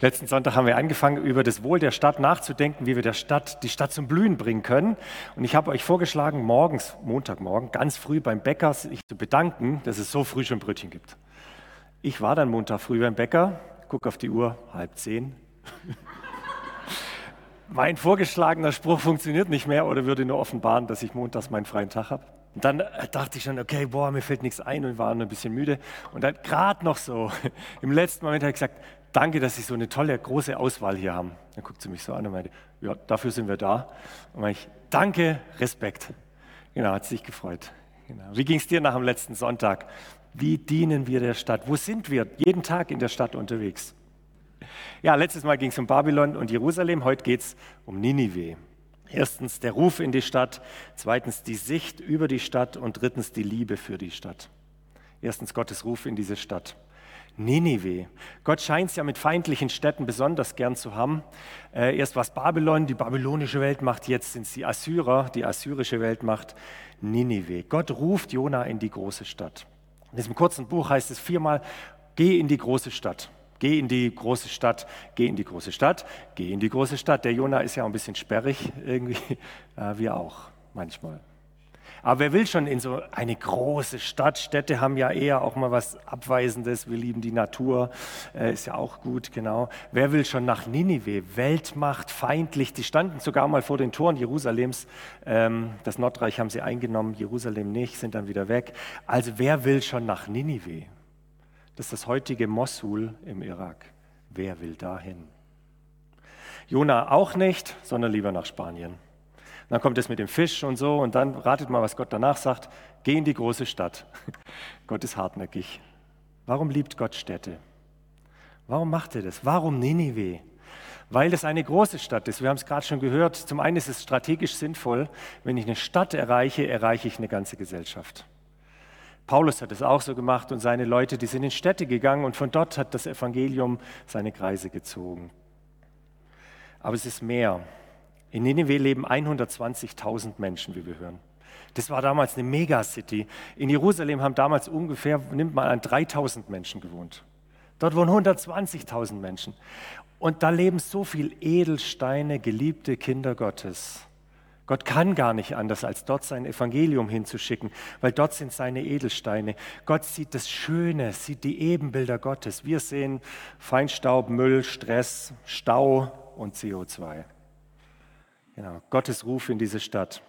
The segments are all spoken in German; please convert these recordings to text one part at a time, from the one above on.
Letzten Sonntag haben wir angefangen, über das Wohl der Stadt nachzudenken, wie wir der Stadt, die Stadt zum Blühen bringen können. Und ich habe euch vorgeschlagen, morgens, Montagmorgen, ganz früh beim Bäcker sich zu bedanken, dass es so früh schon Brötchen gibt. Ich war dann Montag früh beim Bäcker, gucke auf die Uhr, halb zehn. mein vorgeschlagener Spruch funktioniert nicht mehr oder würde nur offenbaren, dass ich montags meinen freien Tag habe. Und dann äh, dachte ich schon, okay, boah, mir fällt nichts ein und war ein bisschen müde. Und dann gerade noch so, im letzten Moment habe ich gesagt, danke, dass Sie so eine tolle, große Auswahl hier haben. Dann guckt sie mich so an und meinte, ja, dafür sind wir da. Und meinte ich, danke, Respekt. Genau, hat sich gefreut. Genau. Wie ging es dir nach dem letzten Sonntag? Wie dienen wir der Stadt? Wo sind wir jeden Tag in der Stadt unterwegs? Ja, letztes Mal ging es um Babylon und Jerusalem, heute geht es um Ninive. Erstens der Ruf in die Stadt, zweitens die Sicht über die Stadt und drittens die Liebe für die Stadt. Erstens Gottes Ruf in diese Stadt. Ninive. Gott scheint es ja mit feindlichen Städten besonders gern zu haben. Äh, erst was Babylon, die babylonische Welt macht, jetzt sind es die Assyrer, die assyrische Welt macht Ninive. Gott ruft Jona in die große Stadt. In diesem kurzen Buch heißt es viermal, geh in die große Stadt. Geh in die große Stadt, geh in die große Stadt, geh in die große Stadt. Der Jona ist ja ein bisschen sperrig irgendwie, äh, wir auch manchmal. Aber wer will schon in so eine große Stadt? Städte haben ja eher auch mal was Abweisendes. Wir lieben die Natur, äh, ist ja auch gut, genau. Wer will schon nach Ninive? Weltmacht, feindlich. Die standen sogar mal vor den Toren Jerusalems. Ähm, das Nordreich haben sie eingenommen, Jerusalem nicht, sind dann wieder weg. Also wer will schon nach Ninive? Das ist das heutige Mosul im Irak. Wer will dahin? Jona auch nicht, sondern lieber nach Spanien dann kommt es mit dem Fisch und so und dann ratet mal, was Gott danach sagt. Geh in die große Stadt. Gott ist hartnäckig. Warum liebt Gott Städte? Warum macht er das? Warum Ninive? Weil das eine große Stadt ist. Wir haben es gerade schon gehört. Zum einen ist es strategisch sinnvoll. Wenn ich eine Stadt erreiche, erreiche ich eine ganze Gesellschaft. Paulus hat es auch so gemacht und seine Leute, die sind in Städte gegangen und von dort hat das Evangelium seine Kreise gezogen. Aber es ist mehr. In Nineveh leben 120.000 Menschen, wie wir hören. Das war damals eine Megacity. In Jerusalem haben damals ungefähr, nimmt man an, 3000 Menschen gewohnt. Dort wohnen 120.000 Menschen. Und da leben so viele Edelsteine, geliebte Kinder Gottes. Gott kann gar nicht anders, als dort sein Evangelium hinzuschicken, weil dort sind seine Edelsteine. Gott sieht das Schöne, sieht die Ebenbilder Gottes. Wir sehen Feinstaub, Müll, Stress, Stau und CO2. Genau, Gottes Ruf in diese Stadt.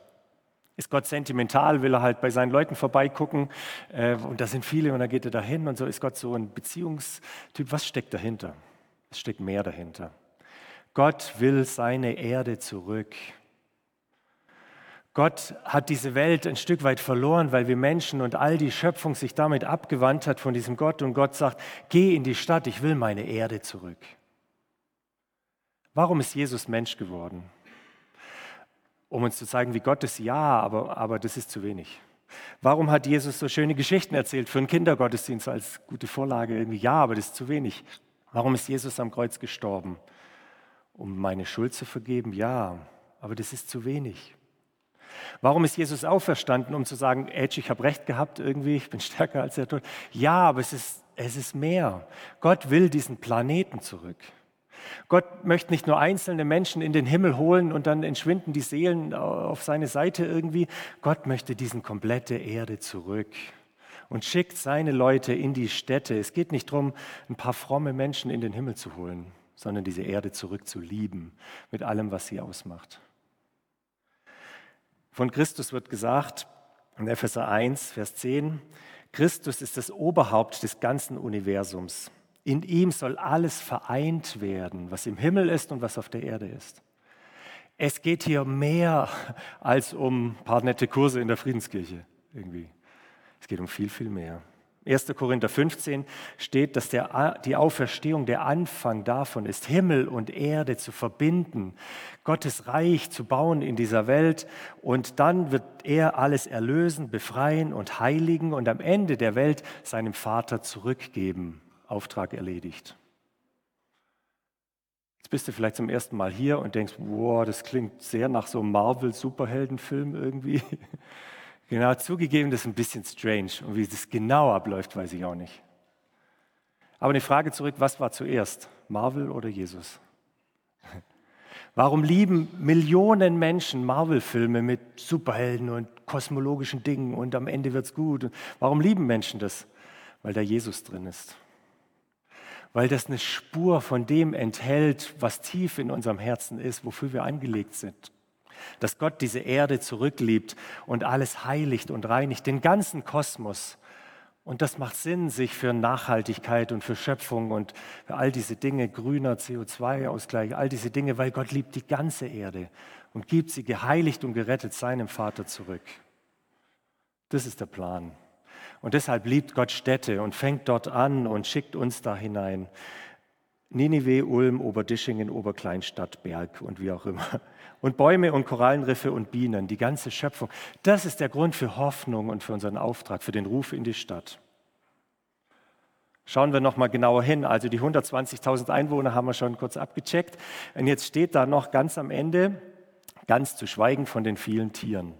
Ist Gott sentimental, will er halt bei seinen Leuten vorbeigucken äh, und da sind viele und dann geht er dahin und so ist Gott so ein Beziehungstyp. Was steckt dahinter? Es steckt mehr dahinter. Gott will seine Erde zurück. Gott hat diese Welt ein Stück weit verloren, weil wir Menschen und all die Schöpfung sich damit abgewandt hat von diesem Gott und Gott sagt, geh in die Stadt, ich will meine Erde zurück. Warum ist Jesus Mensch geworden? Um uns zu zeigen, wie Gott ist, ja, aber, aber das ist zu wenig. Warum hat Jesus so schöne Geschichten erzählt für einen Kindergottesdienst als gute Vorlage? Irgendwie, ja, aber das ist zu wenig. Warum ist Jesus am Kreuz gestorben? Um meine Schuld zu vergeben? Ja, aber das ist zu wenig. Warum ist Jesus auferstanden, um zu sagen, Edge, ich habe recht gehabt irgendwie, ich bin stärker als der Tod? Ja, aber es ist, es ist mehr. Gott will diesen Planeten zurück. Gott möchte nicht nur einzelne Menschen in den Himmel holen und dann entschwinden die Seelen auf seine Seite irgendwie. Gott möchte diesen komplette Erde zurück und schickt seine Leute in die Städte. Es geht nicht darum, ein paar fromme Menschen in den Himmel zu holen, sondern diese Erde zurück zu lieben mit allem, was sie ausmacht. Von Christus wird gesagt in Epheser 1, Vers 10, Christus ist das Oberhaupt des ganzen Universums. In ihm soll alles vereint werden, was im Himmel ist und was auf der Erde ist. Es geht hier mehr als um ein paar nette Kurse in der Friedenskirche irgendwie. Es geht um viel, viel mehr. 1. Korinther 15 steht, dass der, die Auferstehung der Anfang davon ist, Himmel und Erde zu verbinden, Gottes Reich zu bauen in dieser Welt und dann wird er alles erlösen, befreien und heiligen und am Ende der Welt seinem Vater zurückgeben. Auftrag erledigt. Jetzt bist du vielleicht zum ersten Mal hier und denkst, wow, das klingt sehr nach so einem Marvel-Superheldenfilm irgendwie. genau, zugegeben, das ist ein bisschen strange. Und wie das genau abläuft, weiß ich auch nicht. Aber eine Frage zurück, was war zuerst, Marvel oder Jesus? Warum lieben Millionen Menschen Marvel-Filme mit Superhelden und kosmologischen Dingen und am Ende wird's gut? Warum lieben Menschen das? Weil da Jesus drin ist. Weil das eine Spur von dem enthält, was tief in unserem Herzen ist, wofür wir angelegt sind. Dass Gott diese Erde zurückliebt und alles heiligt und reinigt, den ganzen Kosmos und das macht Sinn, sich für Nachhaltigkeit und für Schöpfung und für all diese Dinge, grüner CO2-Ausgleich, all diese Dinge, weil Gott liebt die ganze Erde und gibt sie geheiligt und gerettet seinem Vater zurück. Das ist der Plan. Und deshalb liebt Gott Städte und fängt dort an und schickt uns da hinein. Ninive, Ulm, Oberdischingen, Oberkleinstadt, Berg und wie auch immer. Und Bäume und Korallenriffe und Bienen, die ganze Schöpfung. Das ist der Grund für Hoffnung und für unseren Auftrag, für den Ruf in die Stadt. Schauen wir noch mal genauer hin. Also die 120.000 Einwohner haben wir schon kurz abgecheckt. Und jetzt steht da noch ganz am Ende, ganz zu schweigen von den vielen Tieren.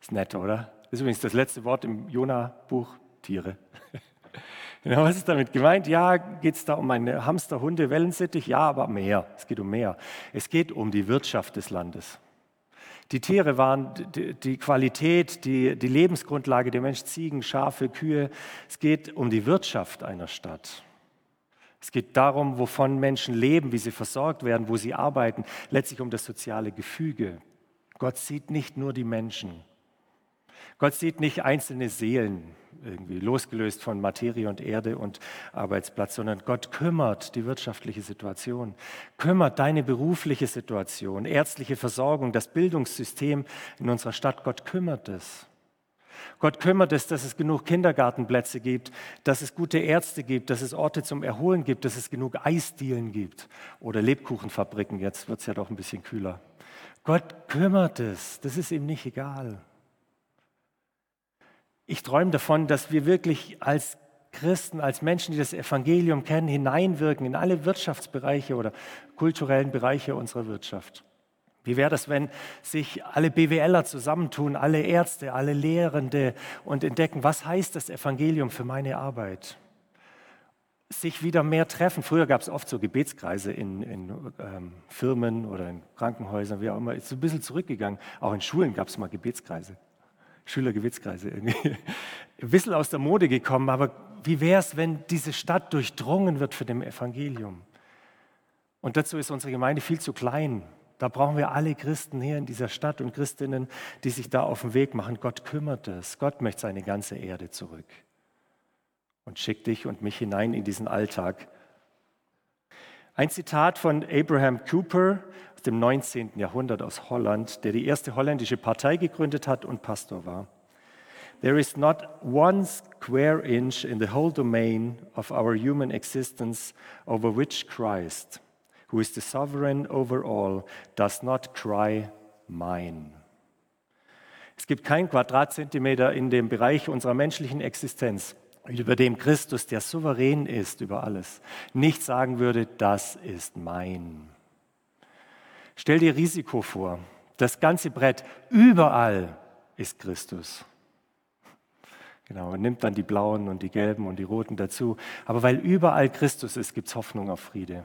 Ist nett, oder? Das ist übrigens das letzte Wort im Jona-Buch, Tiere. Genau, was ist damit gemeint? Ja, geht es da um eine Hamster, Hunde, Wellensittich? Ja, aber mehr. Es geht um mehr. Es geht um die Wirtschaft des Landes. Die Tiere waren die Qualität, die, die Lebensgrundlage der Menschen, Ziegen, Schafe, Kühe. Es geht um die Wirtschaft einer Stadt. Es geht darum, wovon Menschen leben, wie sie versorgt werden, wo sie arbeiten, letztlich um das soziale Gefüge. Gott sieht nicht nur die Menschen. Gott sieht nicht einzelne Seelen, irgendwie losgelöst von Materie und Erde und Arbeitsplatz, sondern Gott kümmert die wirtschaftliche Situation, kümmert deine berufliche Situation, ärztliche Versorgung, das Bildungssystem in unserer Stadt. Gott kümmert es. Gott kümmert es, dass es genug Kindergartenplätze gibt, dass es gute Ärzte gibt, dass es Orte zum Erholen gibt, dass es genug Eisdielen gibt oder Lebkuchenfabriken. Jetzt wird es ja doch ein bisschen kühler. Gott kümmert es. Das ist ihm nicht egal. Ich träume davon, dass wir wirklich als Christen, als Menschen, die das Evangelium kennen, hineinwirken in alle Wirtschaftsbereiche oder kulturellen Bereiche unserer Wirtschaft. Wie wäre das, wenn sich alle BWLer zusammentun, alle Ärzte, alle Lehrende und entdecken, was heißt das Evangelium für meine Arbeit? Sich wieder mehr treffen. Früher gab es oft so Gebetskreise in, in ähm, Firmen oder in Krankenhäusern, wie auch immer. Ist ein bisschen zurückgegangen. Auch in Schulen gab es mal Gebetskreise. Schülergewitzkreise irgendwie. Ein bisschen aus der Mode gekommen, aber wie wäre es, wenn diese Stadt durchdrungen wird für dem Evangelium? Und dazu ist unsere Gemeinde viel zu klein. Da brauchen wir alle Christen hier in dieser Stadt und Christinnen, die sich da auf den Weg machen. Gott kümmert es. Gott möchte seine ganze Erde zurück und schickt dich und mich hinein in diesen Alltag. Ein Zitat von Abraham Cooper, dem 19. Jahrhundert aus Holland, der die erste holländische Partei gegründet hat und Pastor war. There is not one square inch in the whole domain of our human existence over which Christ, who is the sovereign over all, does not cry, mine. Es gibt keinen Quadratzentimeter in dem Bereich unserer menschlichen Existenz, über dem Christus, der souverän ist über alles, nicht sagen würde, das ist mein. Stell dir Risiko vor. Das ganze Brett, überall ist Christus. Genau, man nimmt dann die blauen und die gelben und die roten dazu. Aber weil überall Christus ist, gibt es Hoffnung auf Friede.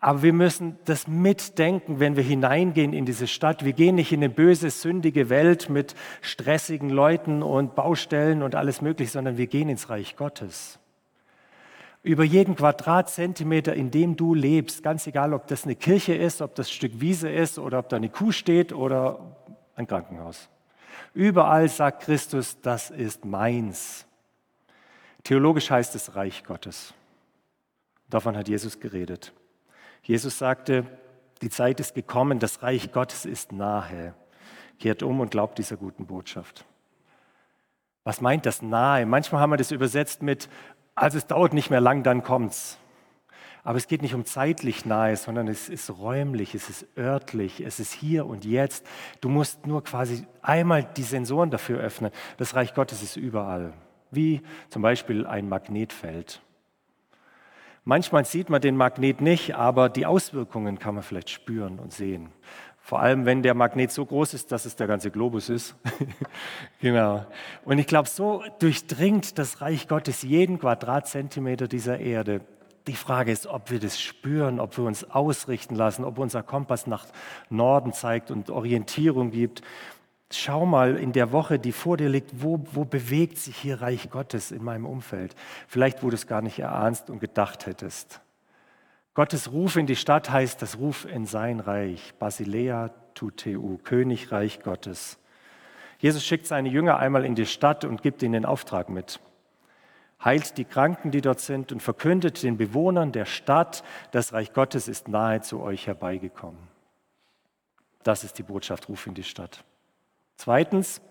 Aber wir müssen das mitdenken, wenn wir hineingehen in diese Stadt. Wir gehen nicht in eine böse, sündige Welt mit stressigen Leuten und Baustellen und alles Mögliche, sondern wir gehen ins Reich Gottes über jeden Quadratzentimeter, in dem du lebst, ganz egal, ob das eine Kirche ist, ob das ein Stück Wiese ist oder ob da eine Kuh steht oder ein Krankenhaus. Überall sagt Christus, das ist meins. Theologisch heißt es Reich Gottes. Davon hat Jesus geredet. Jesus sagte, die Zeit ist gekommen, das Reich Gottes ist nahe. Kehrt um und glaubt dieser guten Botschaft. Was meint das nahe? Manchmal haben wir das übersetzt mit also es dauert nicht mehr lang, dann kommt's. Aber es geht nicht um zeitlich nahe, sondern es ist räumlich, es ist örtlich, es ist hier und jetzt. Du musst nur quasi einmal die Sensoren dafür öffnen. Das Reich Gottes ist überall, wie zum Beispiel ein Magnetfeld. Manchmal sieht man den Magnet nicht, aber die Auswirkungen kann man vielleicht spüren und sehen. Vor allem, wenn der Magnet so groß ist, dass es der ganze Globus ist. genau. Und ich glaube, so durchdringt das Reich Gottes jeden Quadratzentimeter dieser Erde. Die Frage ist, ob wir das spüren, ob wir uns ausrichten lassen, ob unser Kompass nach Norden zeigt und Orientierung gibt. Schau mal in der Woche, die vor dir liegt, wo, wo bewegt sich hier Reich Gottes in meinem Umfeld? Vielleicht, wo du es gar nicht erahnst und gedacht hättest. Gottes Ruf in die Stadt heißt das Ruf in sein Reich, Basilea tuteu, Königreich Gottes. Jesus schickt seine Jünger einmal in die Stadt und gibt ihnen den Auftrag mit. Heilt die Kranken, die dort sind, und verkündet den Bewohnern der Stadt, das Reich Gottes ist nahe zu euch herbeigekommen. Das ist die Botschaft, Ruf in die Stadt. Zweitens,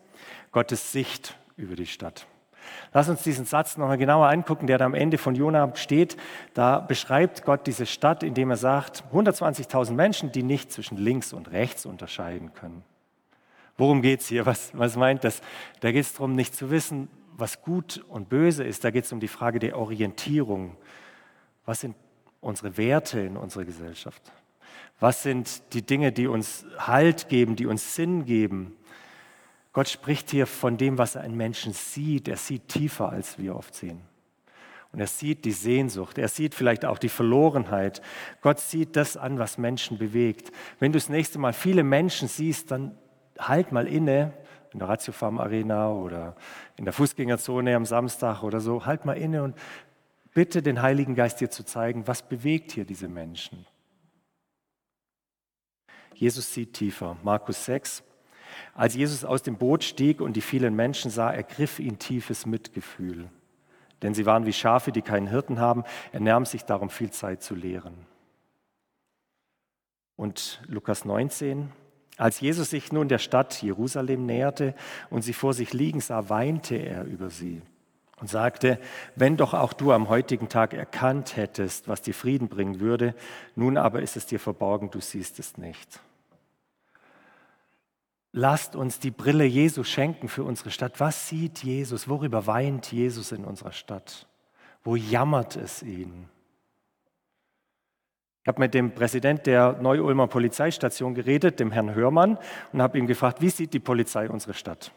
Gottes Sicht über die Stadt. Lass uns diesen Satz nochmal genauer angucken, der da am Ende von Jona steht. Da beschreibt Gott diese Stadt, indem er sagt, 120.000 Menschen, die nicht zwischen links und rechts unterscheiden können. Worum geht es hier? Was, was meint das? Da geht es darum, nicht zu wissen, was gut und böse ist. Da geht es um die Frage der Orientierung. Was sind unsere Werte in unserer Gesellschaft? Was sind die Dinge, die uns Halt geben, die uns Sinn geben? Gott spricht hier von dem, was er in Menschen sieht. Er sieht tiefer, als wir oft sehen. Und er sieht die Sehnsucht, er sieht vielleicht auch die Verlorenheit. Gott sieht das an, was Menschen bewegt. Wenn du das nächste Mal viele Menschen siehst, dann halt mal inne, in der Ratiofarm Arena oder in der Fußgängerzone am Samstag oder so, halt mal inne und bitte den Heiligen Geist dir zu zeigen, was bewegt hier diese Menschen. Jesus sieht tiefer. Markus 6, als Jesus aus dem Boot stieg und die vielen Menschen sah, ergriff ihn tiefes Mitgefühl. Denn sie waren wie Schafe, die keinen Hirten haben. Er nahm sich darum viel Zeit zu lehren. Und Lukas 19, als Jesus sich nun der Stadt Jerusalem näherte und sie vor sich liegen sah, weinte er über sie und sagte, wenn doch auch du am heutigen Tag erkannt hättest, was dir Frieden bringen würde, nun aber ist es dir verborgen, du siehst es nicht. Lasst uns die Brille Jesu schenken für unsere Stadt. Was sieht Jesus? Worüber weint Jesus in unserer Stadt? Wo jammert es ihn? Ich habe mit dem Präsident der Neu-Ulmer Polizeistation geredet, dem Herrn Hörmann, und habe ihn gefragt, wie sieht die Polizei unsere Stadt?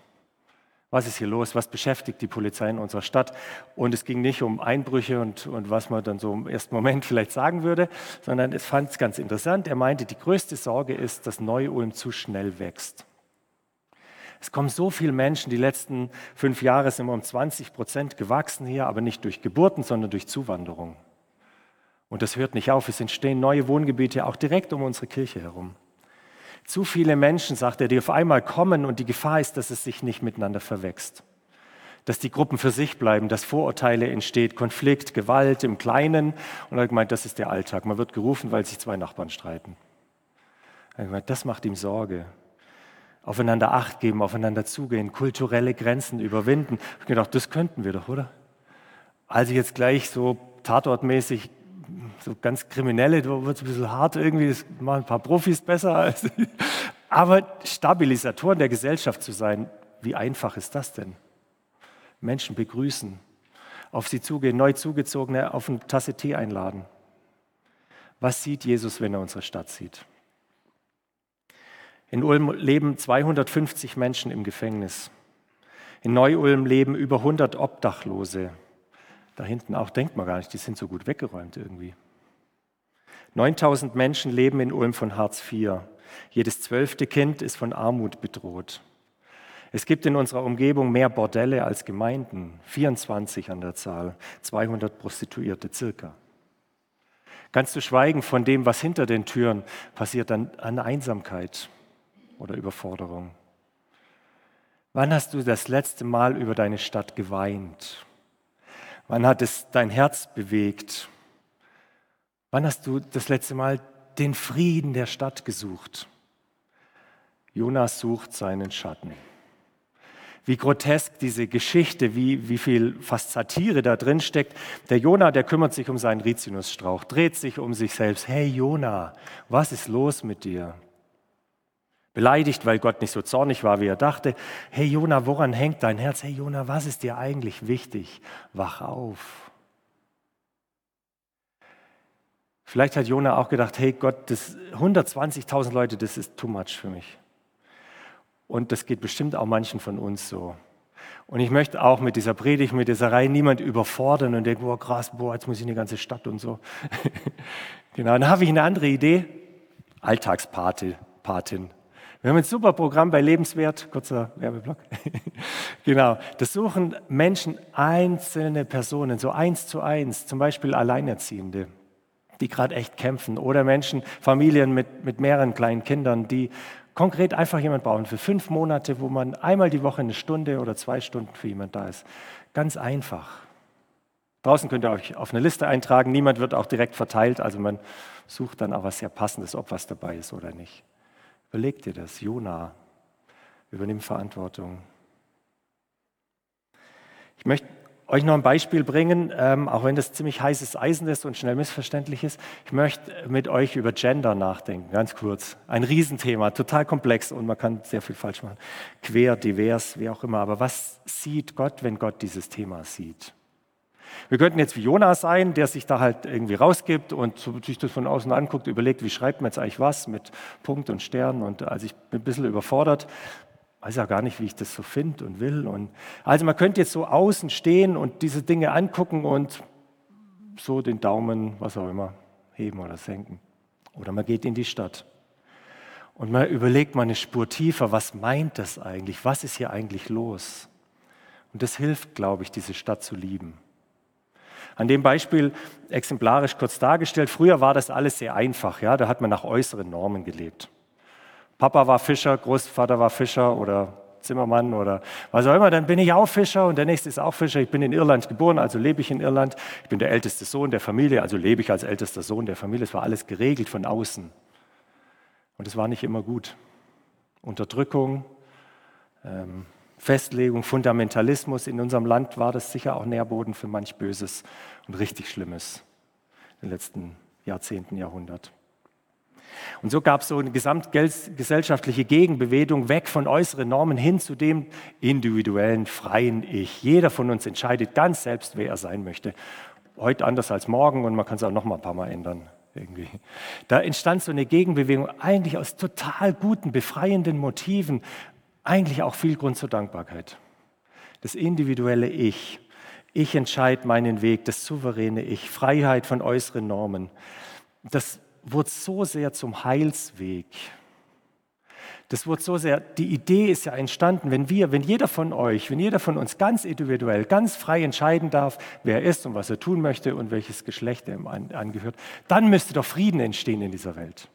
Was ist hier los? Was beschäftigt die Polizei in unserer Stadt? Und es ging nicht um Einbrüche und, und was man dann so im ersten Moment vielleicht sagen würde, sondern es fand es ganz interessant. Er meinte, die größte Sorge ist, dass Neu-Ulm zu schnell wächst. Es kommen so viele Menschen, die letzten fünf Jahre sind wir um 20 Prozent gewachsen hier, aber nicht durch Geburten, sondern durch Zuwanderung. Und das hört nicht auf. Es entstehen neue Wohngebiete auch direkt um unsere Kirche herum. Zu viele Menschen, sagt er, die auf einmal kommen und die Gefahr ist, dass es sich nicht miteinander verwächst. Dass die Gruppen für sich bleiben, dass Vorurteile entsteht, Konflikt, Gewalt im Kleinen. Und er hat gemeint, das ist der Alltag. Man wird gerufen, weil sich zwei Nachbarn streiten. Er hat gemeint, das macht ihm Sorge aufeinander Acht geben, aufeinander zugehen, kulturelle Grenzen überwinden. Ich habe gedacht, das könnten wir doch, oder? Also jetzt gleich so tatortmäßig, so ganz kriminelle, da wird es ein bisschen hart irgendwie, das machen ein paar Profis besser. Als, aber Stabilisatoren der Gesellschaft zu sein, wie einfach ist das denn? Menschen begrüßen, auf sie zugehen, neu zugezogene auf eine Tasse Tee einladen. Was sieht Jesus, wenn er unsere Stadt sieht? In Ulm leben 250 Menschen im Gefängnis. In Neu-Ulm leben über 100 Obdachlose. Da hinten auch denkt man gar nicht, die sind so gut weggeräumt irgendwie. 9000 Menschen leben in Ulm von Hartz IV. Jedes zwölfte Kind ist von Armut bedroht. Es gibt in unserer Umgebung mehr Bordelle als Gemeinden, 24 an der Zahl, 200 Prostituierte circa. Ganz zu schweigen von dem, was hinter den Türen passiert an, an Einsamkeit, oder Überforderung? Wann hast du das letzte Mal über deine Stadt geweint? Wann hat es dein Herz bewegt? Wann hast du das letzte Mal den Frieden der Stadt gesucht? Jonas sucht seinen Schatten. Wie grotesk diese Geschichte, wie, wie viel fast Satire da drin steckt. Der Jona, der kümmert sich um seinen Rizinusstrauch, dreht sich um sich selbst. Hey Jona, was ist los mit dir? Beleidigt, weil Gott nicht so zornig war, wie er dachte. Hey Jona, woran hängt dein Herz? Hey Jona, was ist dir eigentlich wichtig? Wach auf. Vielleicht hat Jona auch gedacht, hey Gott, 120.000 Leute, das ist too much für mich. Und das geht bestimmt auch manchen von uns so. Und ich möchte auch mit dieser Predigt, mit dieser Reihe niemand überfordern und denken, boah, krass, boah, jetzt muss ich in die ganze Stadt und so. genau, dann habe ich eine andere Idee. Alltagspatin. Wir haben ein super Programm bei Lebenswert, kurzer Werbeblock. genau, das suchen Menschen einzelne Personen, so eins zu eins, zum Beispiel Alleinerziehende, die gerade echt kämpfen oder Menschen, Familien mit, mit mehreren kleinen Kindern, die konkret einfach jemand brauchen für fünf Monate, wo man einmal die Woche eine Stunde oder zwei Stunden für jemand da ist. Ganz einfach. Draußen könnt ihr euch auf eine Liste eintragen. Niemand wird auch direkt verteilt. Also man sucht dann auch was sehr Passendes, ob was dabei ist oder nicht. Überleg dir das. Jona übernimm Verantwortung. Ich möchte euch noch ein Beispiel bringen, ähm, auch wenn das ziemlich heißes Eisen ist und schnell missverständlich ist. Ich möchte mit euch über Gender nachdenken, ganz kurz. Ein Riesenthema, total komplex und man kann sehr viel falsch machen. Quer, divers, wie auch immer. Aber was sieht Gott, wenn Gott dieses Thema sieht? Wir könnten jetzt wie Jonas sein, der sich da halt irgendwie rausgibt und sich das von außen anguckt, überlegt, wie schreibt man jetzt eigentlich was mit Punkt und Stern. Und also ich bin ein bisschen überfordert weiß ja gar nicht, wie ich das so finde und will. Und also man könnte jetzt so außen stehen und diese Dinge angucken und so den Daumen, was auch immer, heben oder senken. Oder man geht in die Stadt und man überlegt mal eine Spur tiefer, was meint das eigentlich? Was ist hier eigentlich los? Und das hilft, glaube ich, diese Stadt zu lieben. An dem Beispiel exemplarisch kurz dargestellt, früher war das alles sehr einfach, ja, da hat man nach äußeren Normen gelebt. Papa war Fischer, Großvater war Fischer oder Zimmermann oder was auch immer, dann bin ich auch Fischer und der nächste ist auch Fischer. Ich bin in Irland geboren, also lebe ich in Irland. Ich bin der älteste Sohn der Familie, also lebe ich als ältester Sohn der Familie. Es war alles geregelt von außen. Und es war nicht immer gut. Unterdrückung, ähm, Festlegung, Fundamentalismus. In unserem Land war das sicher auch Nährboden für manch Böses und richtig Schlimmes in den letzten Jahrzehnten, Jahrhundert. Und so gab es so eine gesamtgesellschaftliche Gegenbewegung weg von äußeren Normen hin zu dem individuellen, freien Ich. Jeder von uns entscheidet ganz selbst, wer er sein möchte. Heute anders als morgen und man kann es auch noch mal ein paar Mal ändern. Irgendwie. Da entstand so eine Gegenbewegung, eigentlich aus total guten, befreienden Motiven, eigentlich auch viel Grund zur Dankbarkeit. Das individuelle Ich. Ich entscheide meinen Weg, das souveräne Ich, Freiheit von äußeren Normen. Das wurde so sehr zum Heilsweg. Das wurde so sehr, die Idee ist ja entstanden, wenn wir, wenn jeder von euch, wenn jeder von uns ganz individuell, ganz frei entscheiden darf, wer er ist und was er tun möchte und welches Geschlecht er ihm angehört, dann müsste doch Frieden entstehen in dieser Welt.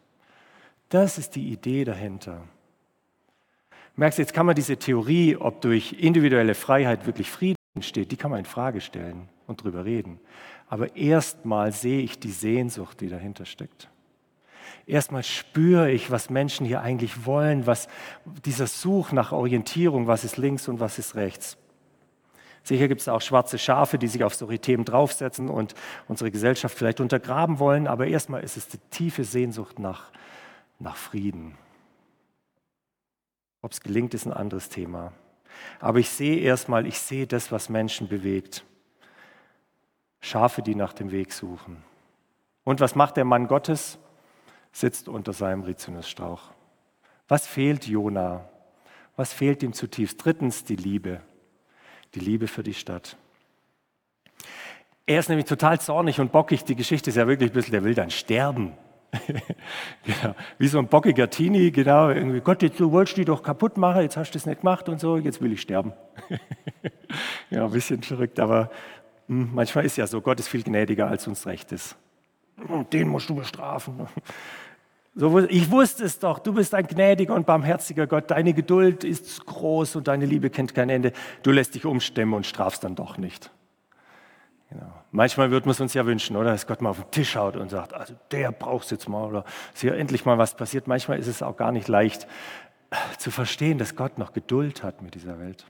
Das ist die Idee dahinter. Merkst jetzt kann man diese Theorie, ob durch individuelle Freiheit wirklich Frieden entsteht, die kann man in Frage stellen und drüber reden. Aber erstmal sehe ich die Sehnsucht, die dahinter steckt. Erstmal spüre ich, was Menschen hier eigentlich wollen, was dieser Such nach Orientierung, was ist links und was ist rechts. Sicher gibt es auch schwarze Schafe, die sich auf solche Themen draufsetzen und unsere Gesellschaft vielleicht untergraben wollen, aber erstmal ist es die tiefe Sehnsucht nach, nach Frieden. Ob es gelingt, ist ein anderes Thema. Aber ich sehe erstmal, ich sehe das, was Menschen bewegt. Schafe, die nach dem Weg suchen. Und was macht der Mann Gottes? sitzt unter seinem Rizinusstrauch. Was fehlt Jona? Was fehlt ihm zutiefst? Drittens die Liebe. Die Liebe für die Stadt. Er ist nämlich total zornig und bockig. Die Geschichte ist ja wirklich ein bisschen, der will dann sterben. genau. Wie so ein bockiger Teenie, genau. Irgendwie, Gott, jetzt, du wolltest die doch kaputt machen, jetzt hast du es nicht gemacht und so, jetzt will ich sterben. ja, ein bisschen verrückt, aber hm, manchmal ist ja so, Gott ist viel gnädiger, als uns recht ist. Den musst du bestrafen. So, ich wusste es doch, du bist ein gnädiger und barmherziger Gott, deine Geduld ist groß und deine Liebe kennt kein Ende. Du lässt dich umstimmen und strafst dann doch nicht. Genau. Manchmal wird man es uns ja wünschen, oder? Dass Gott mal auf den Tisch haut und sagt, also der braucht es jetzt mal oder dass hier endlich mal was passiert. Manchmal ist es auch gar nicht leicht zu verstehen, dass Gott noch Geduld hat mit dieser Welt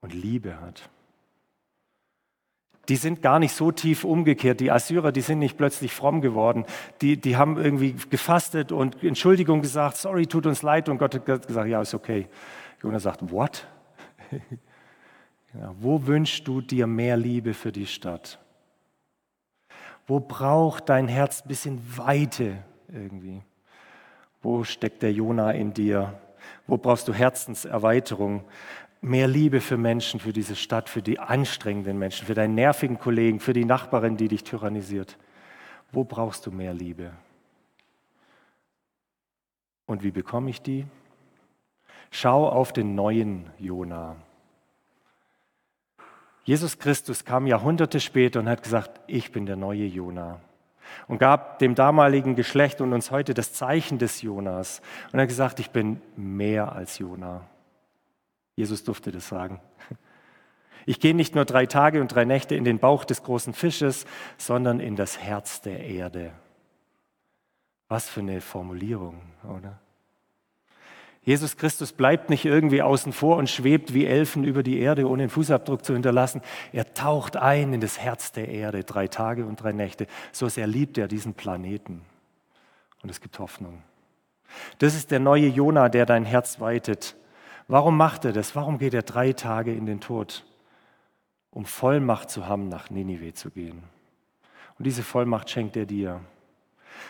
und Liebe hat die sind gar nicht so tief umgekehrt. Die Assyrer, die sind nicht plötzlich fromm geworden. Die, die haben irgendwie gefastet und Entschuldigung gesagt, sorry, tut uns leid. Und Gott hat gesagt, ja, ist okay. Jonas sagt, what? ja, wo wünschst du dir mehr Liebe für die Stadt? Wo braucht dein Herz ein bisschen Weite irgendwie? Wo steckt der Jona in dir? Wo brauchst du Herzenserweiterung? Mehr Liebe für Menschen, für diese Stadt, für die anstrengenden Menschen, für deinen nervigen Kollegen, für die Nachbarin, die dich tyrannisiert. Wo brauchst du mehr Liebe? Und wie bekomme ich die? Schau auf den neuen Jona. Jesus Christus kam Jahrhunderte später und hat gesagt, ich bin der neue Jona. Und gab dem damaligen Geschlecht und uns heute das Zeichen des Jonas. Und er hat gesagt, ich bin mehr als Jona. Jesus durfte das sagen. Ich gehe nicht nur drei Tage und drei Nächte in den Bauch des großen Fisches, sondern in das Herz der Erde. Was für eine Formulierung, oder? Jesus Christus bleibt nicht irgendwie außen vor und schwebt wie Elfen über die Erde, ohne einen Fußabdruck zu hinterlassen. Er taucht ein in das Herz der Erde, drei Tage und drei Nächte. So sehr liebt er diesen Planeten. Und es gibt Hoffnung. Das ist der neue Jona, der dein Herz weitet. Warum macht er das? Warum geht er drei Tage in den Tod? Um Vollmacht zu haben, nach Ninive zu gehen. Und diese Vollmacht schenkt er dir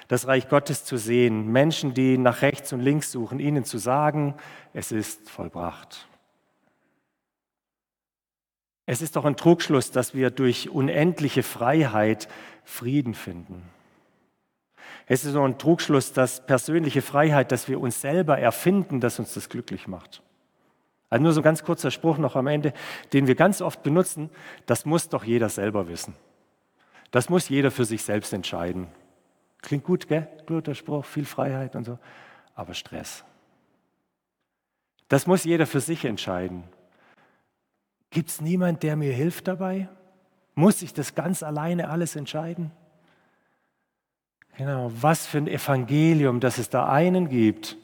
das Reich Gottes zu sehen, Menschen, die nach rechts und links suchen, ihnen zu sagen, es ist vollbracht. Es ist doch ein Trugschluss, dass wir durch unendliche Freiheit Frieden finden. Es ist doch ein Trugschluss, dass persönliche Freiheit, dass wir uns selber erfinden, dass uns das glücklich macht. Also nur so ein ganz kurzer Spruch noch am Ende, den wir ganz oft benutzen, das muss doch jeder selber wissen. Das muss jeder für sich selbst entscheiden. Klingt gut, gell? Guter Spruch, viel Freiheit und so. Aber Stress. Das muss jeder für sich entscheiden. Gibt es niemand, der mir hilft dabei? Muss ich das ganz alleine alles entscheiden? Genau, was für ein Evangelium, dass es da einen gibt,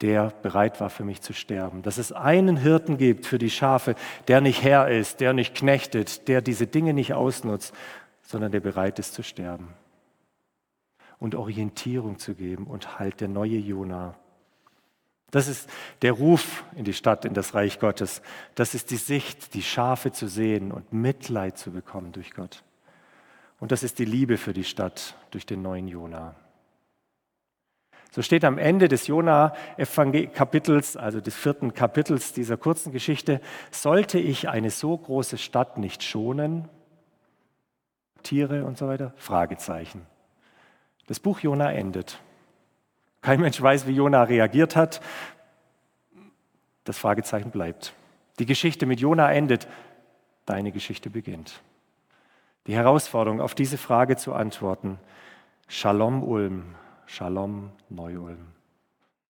der bereit war für mich zu sterben. Dass es einen Hirten gibt für die Schafe, der nicht Herr ist, der nicht knechtet, der diese Dinge nicht ausnutzt, sondern der bereit ist zu sterben und Orientierung zu geben und halt der neue Jona. Das ist der Ruf in die Stadt, in das Reich Gottes. Das ist die Sicht, die Schafe zu sehen und Mitleid zu bekommen durch Gott. Und das ist die Liebe für die Stadt durch den neuen Jona. So steht am Ende des Jona-Kapitels, also des vierten Kapitels dieser kurzen Geschichte, sollte ich eine so große Stadt nicht schonen? Tiere und so weiter? Fragezeichen. Das Buch Jona endet. Kein Mensch weiß, wie Jona reagiert hat. Das Fragezeichen bleibt. Die Geschichte mit Jona endet. Deine Geschichte beginnt. Die Herausforderung, auf diese Frage zu antworten. Shalom Ulm, Shalom Neu-Ulm.